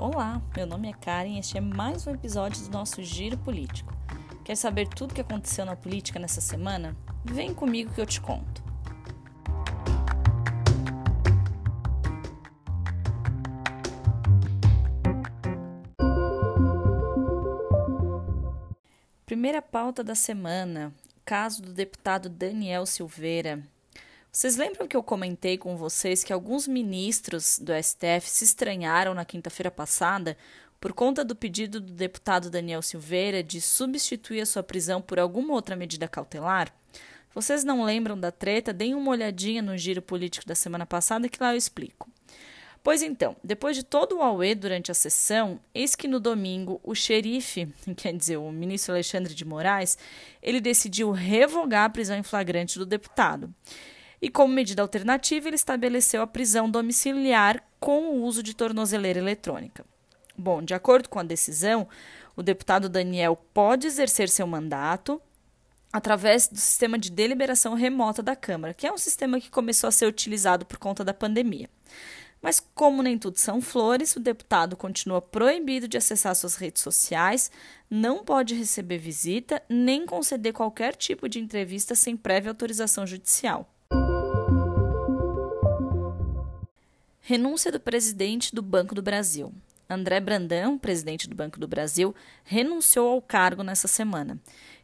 Olá, meu nome é Karen e este é mais um episódio do nosso Giro Político. Quer saber tudo o que aconteceu na política nessa semana? Vem comigo que eu te conto. Primeira pauta da semana: caso do deputado Daniel Silveira, vocês lembram que eu comentei com vocês que alguns ministros do STF se estranharam na quinta-feira passada por conta do pedido do deputado Daniel Silveira de substituir a sua prisão por alguma outra medida cautelar? Vocês não lembram da treta? Deem uma olhadinha no giro político da semana passada que lá eu explico. Pois então, depois de todo o auê durante a sessão, eis que no domingo o xerife, quer dizer, o ministro Alexandre de Moraes, ele decidiu revogar a prisão em flagrante do deputado. E como medida alternativa, ele estabeleceu a prisão domiciliar com o uso de tornozeleira eletrônica. Bom, de acordo com a decisão, o deputado Daniel pode exercer seu mandato através do sistema de deliberação remota da Câmara, que é um sistema que começou a ser utilizado por conta da pandemia. Mas, como nem tudo são flores, o deputado continua proibido de acessar suas redes sociais, não pode receber visita, nem conceder qualquer tipo de entrevista sem prévia autorização judicial. Renúncia do presidente do Banco do Brasil. André Brandão, presidente do Banco do Brasil, renunciou ao cargo nessa semana.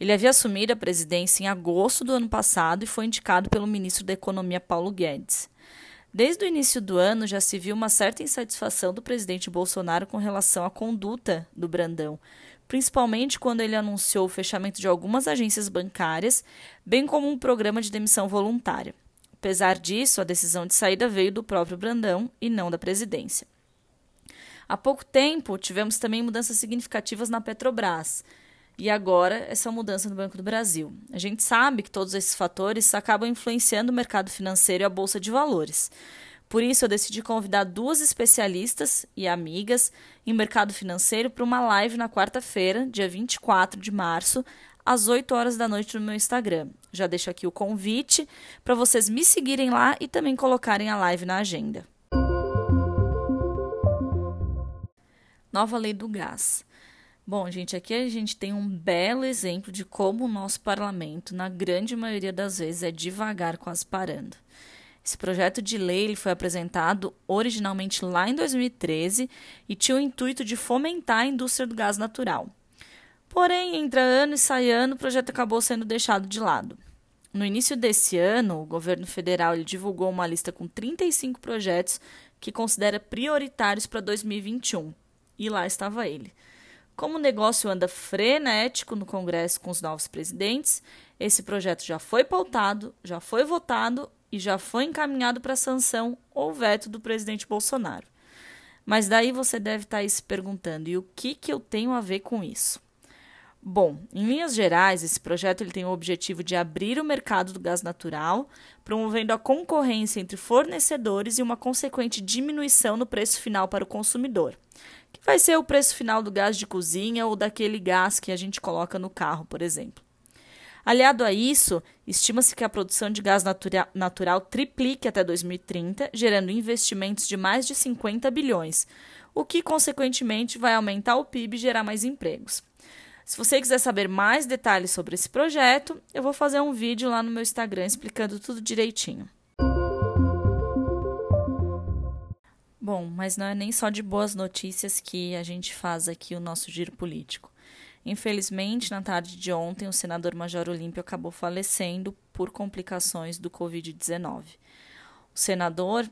Ele havia assumido a presidência em agosto do ano passado e foi indicado pelo ministro da Economia Paulo Guedes. Desde o início do ano já se viu uma certa insatisfação do presidente Bolsonaro com relação à conduta do Brandão, principalmente quando ele anunciou o fechamento de algumas agências bancárias, bem como um programa de demissão voluntária. Apesar disso, a decisão de saída veio do próprio Brandão e não da presidência. Há pouco tempo, tivemos também mudanças significativas na Petrobras. E agora, essa mudança no Banco do Brasil. A gente sabe que todos esses fatores acabam influenciando o mercado financeiro e a bolsa de valores. Por isso, eu decidi convidar duas especialistas e amigas em mercado financeiro para uma live na quarta-feira, dia 24 de março, às 8 horas da noite no meu Instagram. Já deixo aqui o convite para vocês me seguirem lá e também colocarem a live na agenda. Nova lei do gás. Bom, gente, aqui a gente tem um belo exemplo de como o nosso parlamento, na grande maioria das vezes, é devagar quase parando. Esse projeto de lei ele foi apresentado originalmente lá em 2013 e tinha o intuito de fomentar a indústria do gás natural. Porém, entra ano e sai ano, o projeto acabou sendo deixado de lado. No início desse ano, o governo federal divulgou uma lista com 35 projetos que considera prioritários para 2021. E lá estava ele. Como o negócio anda frenético no Congresso com os novos presidentes, esse projeto já foi pautado, já foi votado e já foi encaminhado para sanção ou veto do presidente Bolsonaro. Mas daí você deve estar aí se perguntando: e o que, que eu tenho a ver com isso? Bom, em linhas gerais, esse projeto ele tem o objetivo de abrir o mercado do gás natural, promovendo a concorrência entre fornecedores e uma consequente diminuição no preço final para o consumidor, que vai ser o preço final do gás de cozinha ou daquele gás que a gente coloca no carro, por exemplo. Aliado a isso, estima-se que a produção de gás natura natural triplique até 2030, gerando investimentos de mais de 50 bilhões, o que, consequentemente, vai aumentar o PIB e gerar mais empregos. Se você quiser saber mais detalhes sobre esse projeto, eu vou fazer um vídeo lá no meu Instagram explicando tudo direitinho. Bom, mas não é nem só de boas notícias que a gente faz aqui o nosso giro político. Infelizmente, na tarde de ontem, o senador Major Olímpio acabou falecendo por complicações do Covid-19. O senador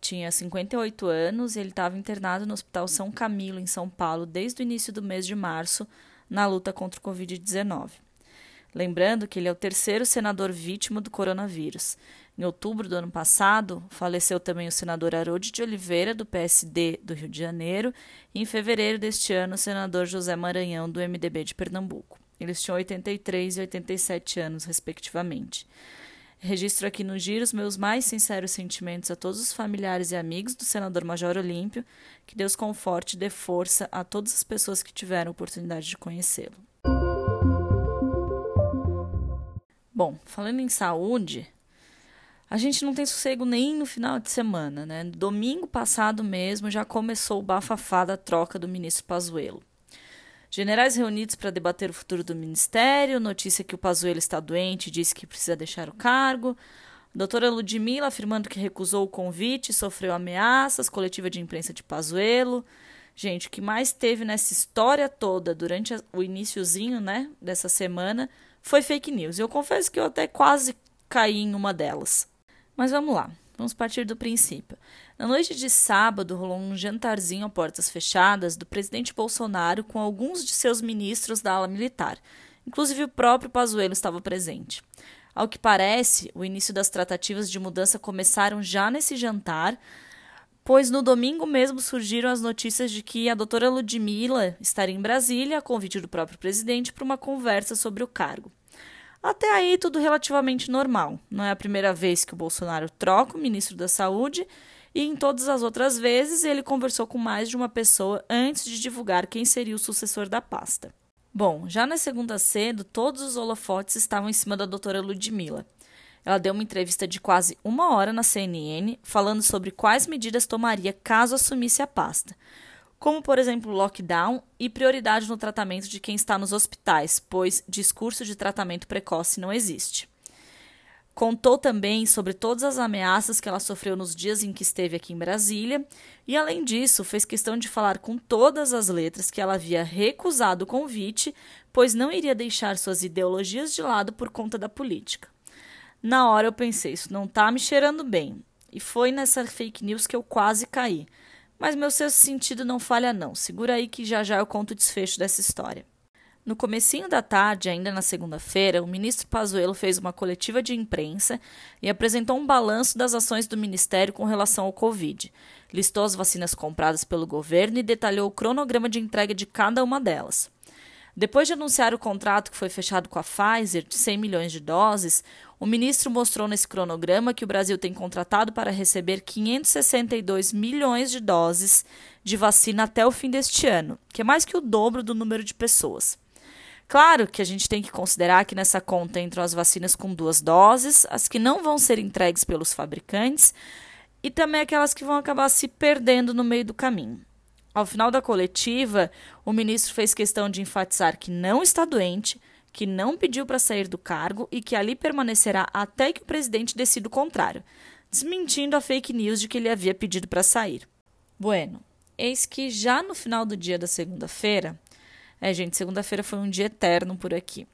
tinha 58 anos e ele estava internado no Hospital São Camilo, em São Paulo, desde o início do mês de março, na luta contra o Covid-19. Lembrando que ele é o terceiro senador vítima do coronavírus. Em outubro do ano passado, faleceu também o senador Haroldo de Oliveira, do PSD do Rio de Janeiro, e em fevereiro deste ano, o senador José Maranhão, do MDB de Pernambuco. Eles tinham 83 e 87 anos, respectivamente. Registro aqui no Giro os meus mais sinceros sentimentos a todos os familiares e amigos do senador Major Olímpio. Que Deus conforte e dê força a todas as pessoas que tiveram a oportunidade de conhecê-lo. Bom, falando em saúde, a gente não tem sossego nem no final de semana, né? Domingo passado mesmo já começou o bafafá da troca do ministro Pazuello. Generais reunidos para debater o futuro do ministério, notícia que o Pazuello está doente e disse que precisa deixar o cargo. Doutora Ludmilla afirmando que recusou o convite, sofreu ameaças, coletiva de imprensa de Pazuello. Gente, o que mais teve nessa história toda durante o iníciozinho, né, dessa semana foi fake news. Eu confesso que eu até quase caí em uma delas. Mas vamos lá, vamos partir do princípio. Na noite de sábado, rolou um jantarzinho a portas fechadas do presidente Bolsonaro com alguns de seus ministros da ala militar. Inclusive o próprio Pazuello estava presente. Ao que parece, o início das tratativas de mudança começaram já nesse jantar, pois no domingo mesmo surgiram as notícias de que a doutora Ludmilla estaria em Brasília, a convite do próprio presidente, para uma conversa sobre o cargo. Até aí, tudo relativamente normal. Não é a primeira vez que o Bolsonaro troca o ministro da Saúde e em todas as outras vezes ele conversou com mais de uma pessoa antes de divulgar quem seria o sucessor da pasta. Bom, já na segunda cedo, todos os holofotes estavam em cima da doutora Ludmilla. Ela deu uma entrevista de quase uma hora na CNN, falando sobre quais medidas tomaria caso assumisse a pasta como, por exemplo, lockdown e prioridade no tratamento de quem está nos hospitais, pois discurso de tratamento precoce não existe. Contou também sobre todas as ameaças que ela sofreu nos dias em que esteve aqui em Brasília, e além disso, fez questão de falar com todas as letras que ela havia recusado o convite, pois não iria deixar suas ideologias de lado por conta da política. Na hora eu pensei, isso não está me cheirando bem, e foi nessa fake news que eu quase caí. Mas meu sexto sentido não falha não. Segura aí que já já eu conto o desfecho dessa história. No comecinho da tarde, ainda na segunda-feira, o ministro Pazuello fez uma coletiva de imprensa e apresentou um balanço das ações do ministério com relação ao Covid. Listou as vacinas compradas pelo governo e detalhou o cronograma de entrega de cada uma delas. Depois de anunciar o contrato que foi fechado com a Pfizer de 100 milhões de doses, o ministro mostrou nesse cronograma que o Brasil tem contratado para receber 562 milhões de doses de vacina até o fim deste ano, que é mais que o dobro do número de pessoas. Claro que a gente tem que considerar que nessa conta entram as vacinas com duas doses, as que não vão ser entregues pelos fabricantes e também aquelas que vão acabar se perdendo no meio do caminho. Ao final da coletiva, o ministro fez questão de enfatizar que não está doente, que não pediu para sair do cargo e que ali permanecerá até que o presidente decida o contrário, desmentindo a fake news de que ele havia pedido para sair. Bueno, eis que já no final do dia da segunda-feira, é, gente, segunda-feira foi um dia eterno por aqui.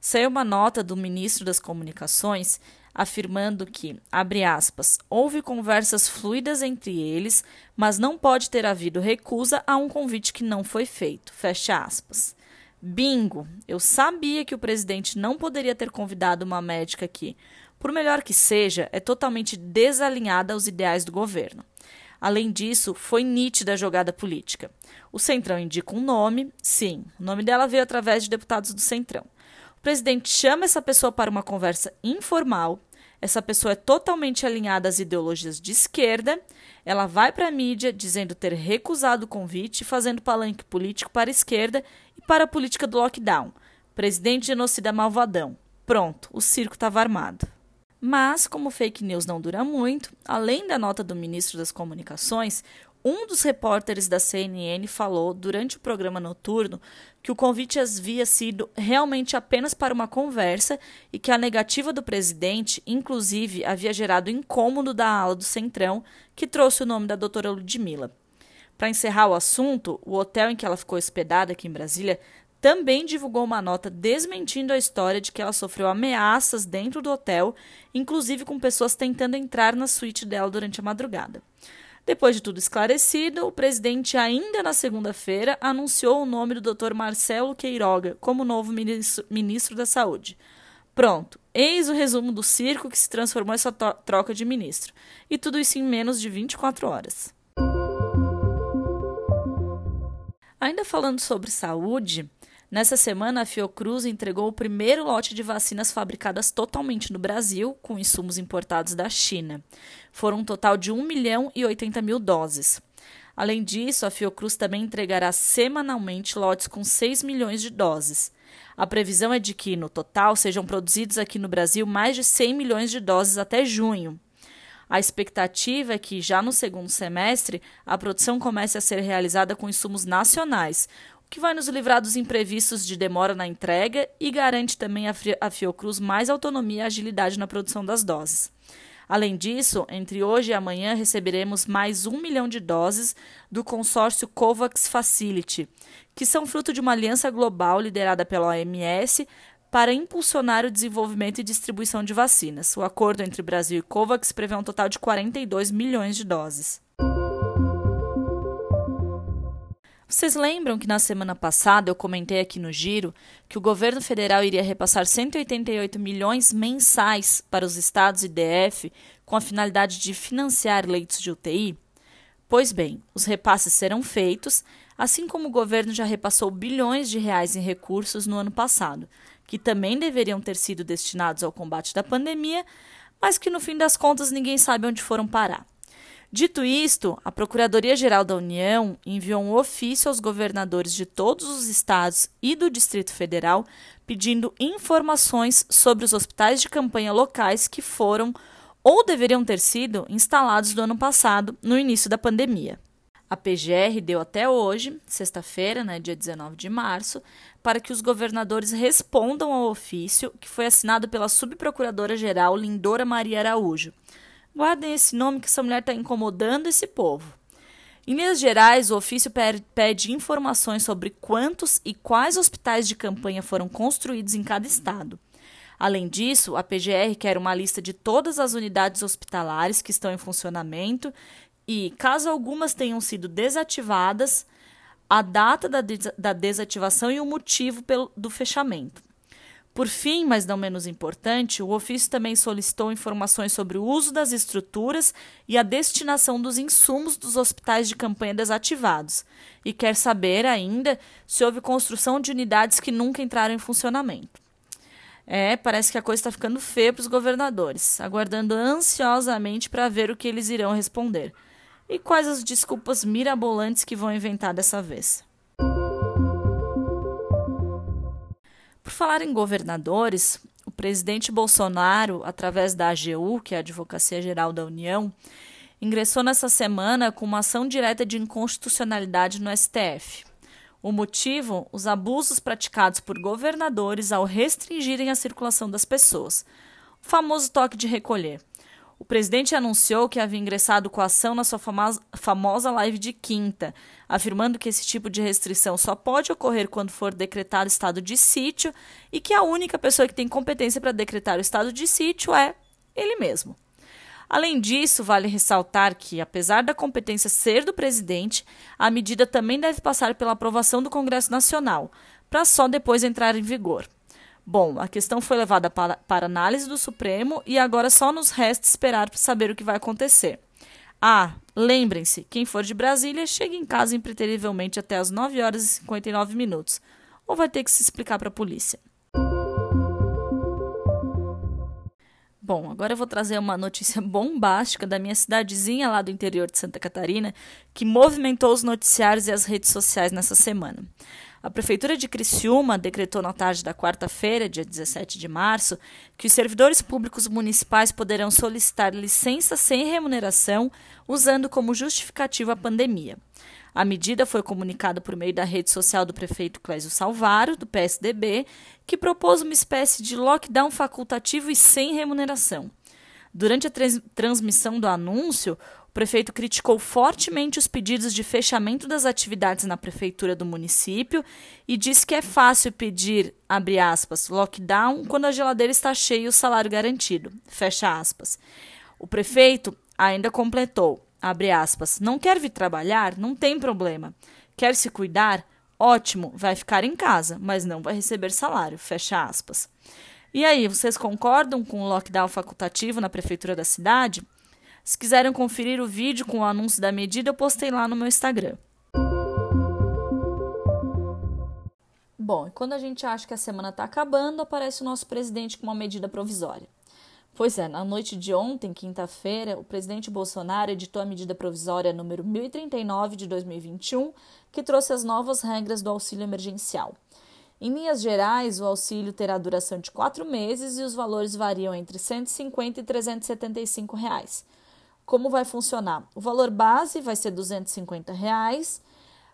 Saiu uma nota do ministro das Comunicações afirmando que, abre aspas, houve conversas fluidas entre eles, mas não pode ter havido recusa a um convite que não foi feito. Fecha aspas. Bingo! Eu sabia que o presidente não poderia ter convidado uma médica que, por melhor que seja, é totalmente desalinhada aos ideais do governo. Além disso, foi nítida a jogada política. O Centrão indica um nome, sim, o nome dela veio através de deputados do Centrão. O presidente chama essa pessoa para uma conversa informal. Essa pessoa é totalmente alinhada às ideologias de esquerda. Ela vai para a mídia dizendo ter recusado o convite, fazendo palanque político para a esquerda e para a política do lockdown. Presidente genocida malvadão. Pronto, o circo estava armado. Mas, como fake news não dura muito, além da nota do ministro das Comunicações, um dos repórteres da CNN falou durante o programa noturno que o convite havia sido realmente apenas para uma conversa e que a negativa do presidente, inclusive, havia gerado incômodo da ala do Centrão, que trouxe o nome da doutora Ludmilla. Para encerrar o assunto, o hotel em que ela ficou hospedada aqui em Brasília também divulgou uma nota desmentindo a história de que ela sofreu ameaças dentro do hotel, inclusive com pessoas tentando entrar na suíte dela durante a madrugada. Depois de tudo esclarecido, o presidente, ainda na segunda-feira, anunciou o nome do Dr. Marcelo Queiroga como novo ministro, ministro da Saúde. Pronto, eis o resumo do circo que se transformou essa troca de ministro. E tudo isso em menos de 24 horas. Ainda falando sobre saúde, Nessa semana, a Fiocruz entregou o primeiro lote de vacinas fabricadas totalmente no Brasil, com insumos importados da China. Foram um total de 1 milhão e 80 mil doses. Além disso, a Fiocruz também entregará semanalmente lotes com 6 milhões de doses. A previsão é de que, no total, sejam produzidos aqui no Brasil mais de 100 milhões de doses até junho. A expectativa é que, já no segundo semestre, a produção comece a ser realizada com insumos nacionais, que vai nos livrar dos imprevistos de demora na entrega e garante também à Fiocruz mais autonomia e agilidade na produção das doses. Além disso, entre hoje e amanhã receberemos mais um milhão de doses do consórcio COVAX Facility, que são fruto de uma aliança global liderada pela OMS para impulsionar o desenvolvimento e distribuição de vacinas. O acordo entre Brasil e COVAX prevê um total de 42 milhões de doses. Vocês lembram que na semana passada eu comentei aqui no Giro que o governo federal iria repassar 188 milhões mensais para os estados e DF com a finalidade de financiar leitos de UTI? Pois bem, os repasses serão feitos, assim como o governo já repassou bilhões de reais em recursos no ano passado, que também deveriam ter sido destinados ao combate da pandemia, mas que no fim das contas ninguém sabe onde foram parar. Dito isto, a Procuradoria-Geral da União enviou um ofício aos governadores de todos os estados e do Distrito Federal pedindo informações sobre os hospitais de campanha locais que foram ou deveriam ter sido instalados no ano passado, no início da pandemia. A PGR deu até hoje, sexta-feira, né, dia 19 de março, para que os governadores respondam ao ofício que foi assinado pela subprocuradora-geral Lindora Maria Araújo. Guardem esse nome que essa mulher está incomodando esse povo. Em linhas gerais, o ofício pede informações sobre quantos e quais hospitais de campanha foram construídos em cada estado. Além disso, a PGR quer uma lista de todas as unidades hospitalares que estão em funcionamento e, caso algumas tenham sido desativadas, a data da, des da desativação e o motivo pelo, do fechamento. Por fim, mas não menos importante, o ofício também solicitou informações sobre o uso das estruturas e a destinação dos insumos dos hospitais de campanha desativados e quer saber ainda se houve construção de unidades que nunca entraram em funcionamento. É, parece que a coisa está ficando feia para os governadores, aguardando ansiosamente para ver o que eles irão responder e quais as desculpas mirabolantes que vão inventar dessa vez. Falar em governadores, o presidente Bolsonaro, através da AGU, que é a Advocacia Geral da União, ingressou nessa semana com uma ação direta de inconstitucionalidade no STF. O motivo? Os abusos praticados por governadores ao restringirem a circulação das pessoas. O famoso toque de recolher. O presidente anunciou que havia ingressado com a ação na sua famosa live de quinta, afirmando que esse tipo de restrição só pode ocorrer quando for decretado estado de sítio e que a única pessoa que tem competência para decretar o estado de sítio é ele mesmo. Além disso, vale ressaltar que, apesar da competência ser do presidente, a medida também deve passar pela aprovação do Congresso Nacional, para só depois entrar em vigor. Bom, a questão foi levada para, para análise do Supremo e agora só nos resta esperar para saber o que vai acontecer. Ah, lembrem-se, quem for de Brasília, chegue em casa impreterivelmente até as 9 horas e 59 minutos, ou vai ter que se explicar para a polícia. Bom, agora eu vou trazer uma notícia bombástica da minha cidadezinha lá do interior de Santa Catarina, que movimentou os noticiários e as redes sociais nessa semana. A Prefeitura de Criciúma decretou na tarde da quarta-feira, dia 17 de março, que os servidores públicos municipais poderão solicitar licença sem remuneração, usando como justificativa a pandemia. A medida foi comunicada por meio da rede social do prefeito Clésio Salvaro, do PSDB, que propôs uma espécie de lockdown facultativo e sem remuneração. Durante a transmissão do anúncio, o prefeito criticou fortemente os pedidos de fechamento das atividades na prefeitura do município e disse que é fácil pedir, abre aspas, lockdown quando a geladeira está cheia e o salário garantido, fecha aspas. O prefeito ainda completou, abre aspas, não quer vir trabalhar? Não tem problema. Quer se cuidar? Ótimo, vai ficar em casa, mas não vai receber salário, fecha aspas. E aí, vocês concordam com o lockdown facultativo na prefeitura da cidade? Se quiserem conferir o vídeo com o anúncio da medida, eu postei lá no meu Instagram. Bom, e quando a gente acha que a semana está acabando, aparece o nosso presidente com uma medida provisória. Pois é, na noite de ontem, quinta-feira, o presidente Bolsonaro editou a medida provisória número 1039 de 2021, que trouxe as novas regras do auxílio emergencial. Em linhas gerais, o auxílio terá duração de quatro meses e os valores variam entre 150 e 375 reais. Como vai funcionar? O valor base vai ser 250 reais.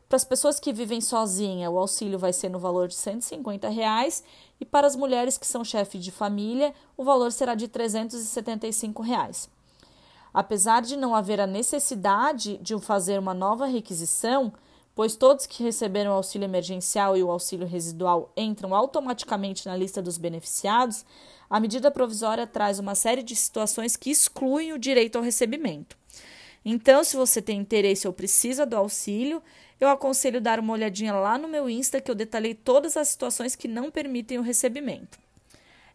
Para as pessoas que vivem sozinha, o auxílio vai ser no valor de 150 reais e para as mulheres que são chefes de família, o valor será de 375 reais. Apesar de não haver a necessidade de fazer uma nova requisição, pois todos que receberam o auxílio emergencial e o auxílio residual entram automaticamente na lista dos beneficiados, a medida provisória traz uma série de situações que excluem o direito ao recebimento. Então, se você tem interesse ou precisa do auxílio, eu aconselho dar uma olhadinha lá no meu Insta que eu detalhei todas as situações que não permitem o recebimento.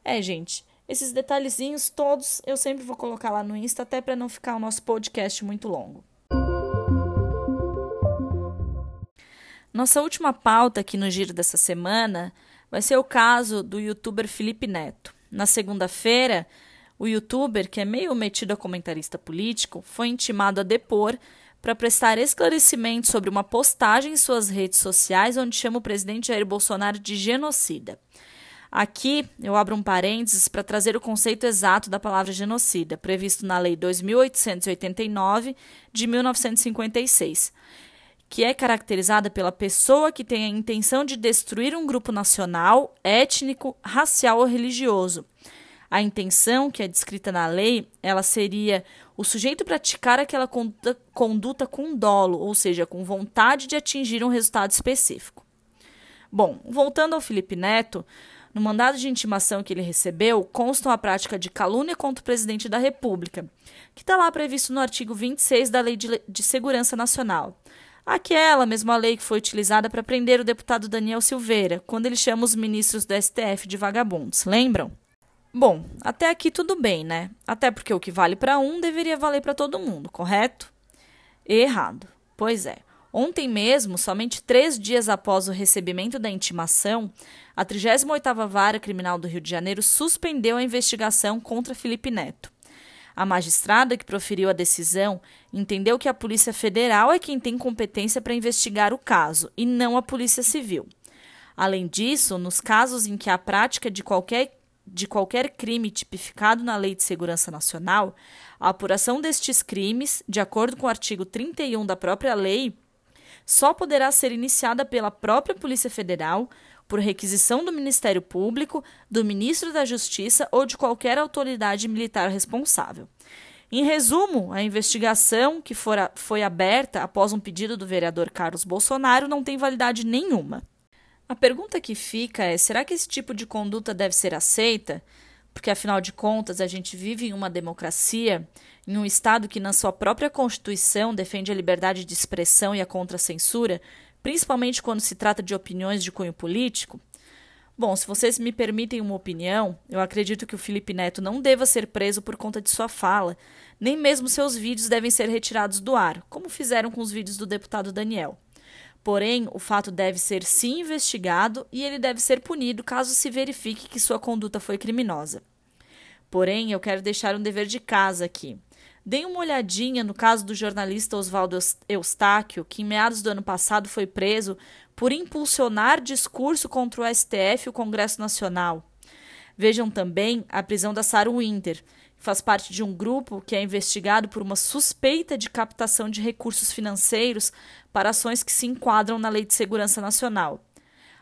É, gente, esses detalhezinhos todos eu sempre vou colocar lá no Insta até para não ficar o nosso podcast muito longo. Nossa última pauta aqui no giro dessa semana vai ser o caso do youtuber Felipe Neto. Na segunda-feira, o youtuber, que é meio metido a comentarista político, foi intimado a depor para prestar esclarecimentos sobre uma postagem em suas redes sociais onde chama o presidente Jair Bolsonaro de genocida. Aqui eu abro um parênteses para trazer o conceito exato da palavra genocida, previsto na Lei 2889 de 1956 que é caracterizada pela pessoa que tem a intenção de destruir um grupo nacional, étnico, racial ou religioso. A intenção, que é descrita na lei, ela seria o sujeito praticar aquela conduta, conduta com dolo, ou seja, com vontade de atingir um resultado específico. Bom, voltando ao Felipe Neto, no mandado de intimação que ele recebeu, constam a prática de calúnia contra o presidente da República, que está lá previsto no artigo 26 da Lei de, de Segurança Nacional. Aquela mesma lei que foi utilizada para prender o deputado Daniel Silveira, quando ele chama os ministros do STF de vagabundos, lembram? Bom, até aqui tudo bem, né? Até porque o que vale para um deveria valer para todo mundo, correto? Errado. Pois é. Ontem mesmo, somente três dias após o recebimento da intimação, a 38ª Vara Criminal do Rio de Janeiro suspendeu a investigação contra Felipe Neto. A magistrada que proferiu a decisão entendeu que a Polícia Federal é quem tem competência para investigar o caso e não a Polícia Civil. Além disso, nos casos em que a prática de qualquer, de qualquer crime tipificado na Lei de Segurança Nacional, a apuração destes crimes, de acordo com o artigo 31 da própria lei, só poderá ser iniciada pela própria Polícia Federal por requisição do Ministério Público, do Ministro da Justiça ou de qualquer autoridade militar responsável. Em resumo, a investigação que fora, foi aberta após um pedido do vereador Carlos Bolsonaro não tem validade nenhuma. A pergunta que fica é: será que esse tipo de conduta deve ser aceita? Porque, afinal de contas, a gente vive em uma democracia, em um Estado que, na sua própria Constituição, defende a liberdade de expressão e a contracensura, principalmente quando se trata de opiniões de cunho político? Bom, se vocês me permitem uma opinião, eu acredito que o Felipe Neto não deva ser preso por conta de sua fala, nem mesmo seus vídeos devem ser retirados do ar, como fizeram com os vídeos do deputado Daniel. Porém, o fato deve ser sim investigado e ele deve ser punido caso se verifique que sua conduta foi criminosa. Porém, eu quero deixar um dever de casa aqui. Deem uma olhadinha no caso do jornalista Oswaldo Eustáquio, que em meados do ano passado foi preso por impulsionar discurso contra o STF e o Congresso Nacional. Vejam também a prisão da Sarah Winter, que faz parte de um grupo que é investigado por uma suspeita de captação de recursos financeiros para ações que se enquadram na Lei de Segurança Nacional.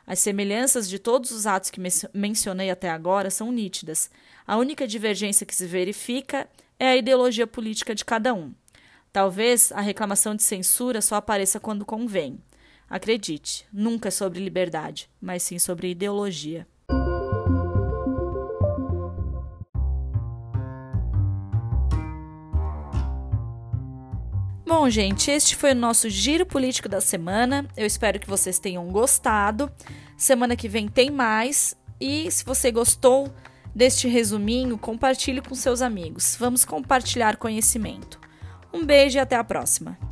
As semelhanças de todos os atos que mencionei até agora são nítidas. A única divergência que se verifica é a ideologia política de cada um. Talvez a reclamação de censura só apareça quando convém. Acredite, nunca é sobre liberdade, mas sim sobre ideologia. Bom, gente, este foi o nosso giro político da semana. Eu espero que vocês tenham gostado. Semana que vem tem mais. E se você gostou, deste resuminho, compartilhe com seus amigos. Vamos compartilhar conhecimento. Um beijo e até a próxima!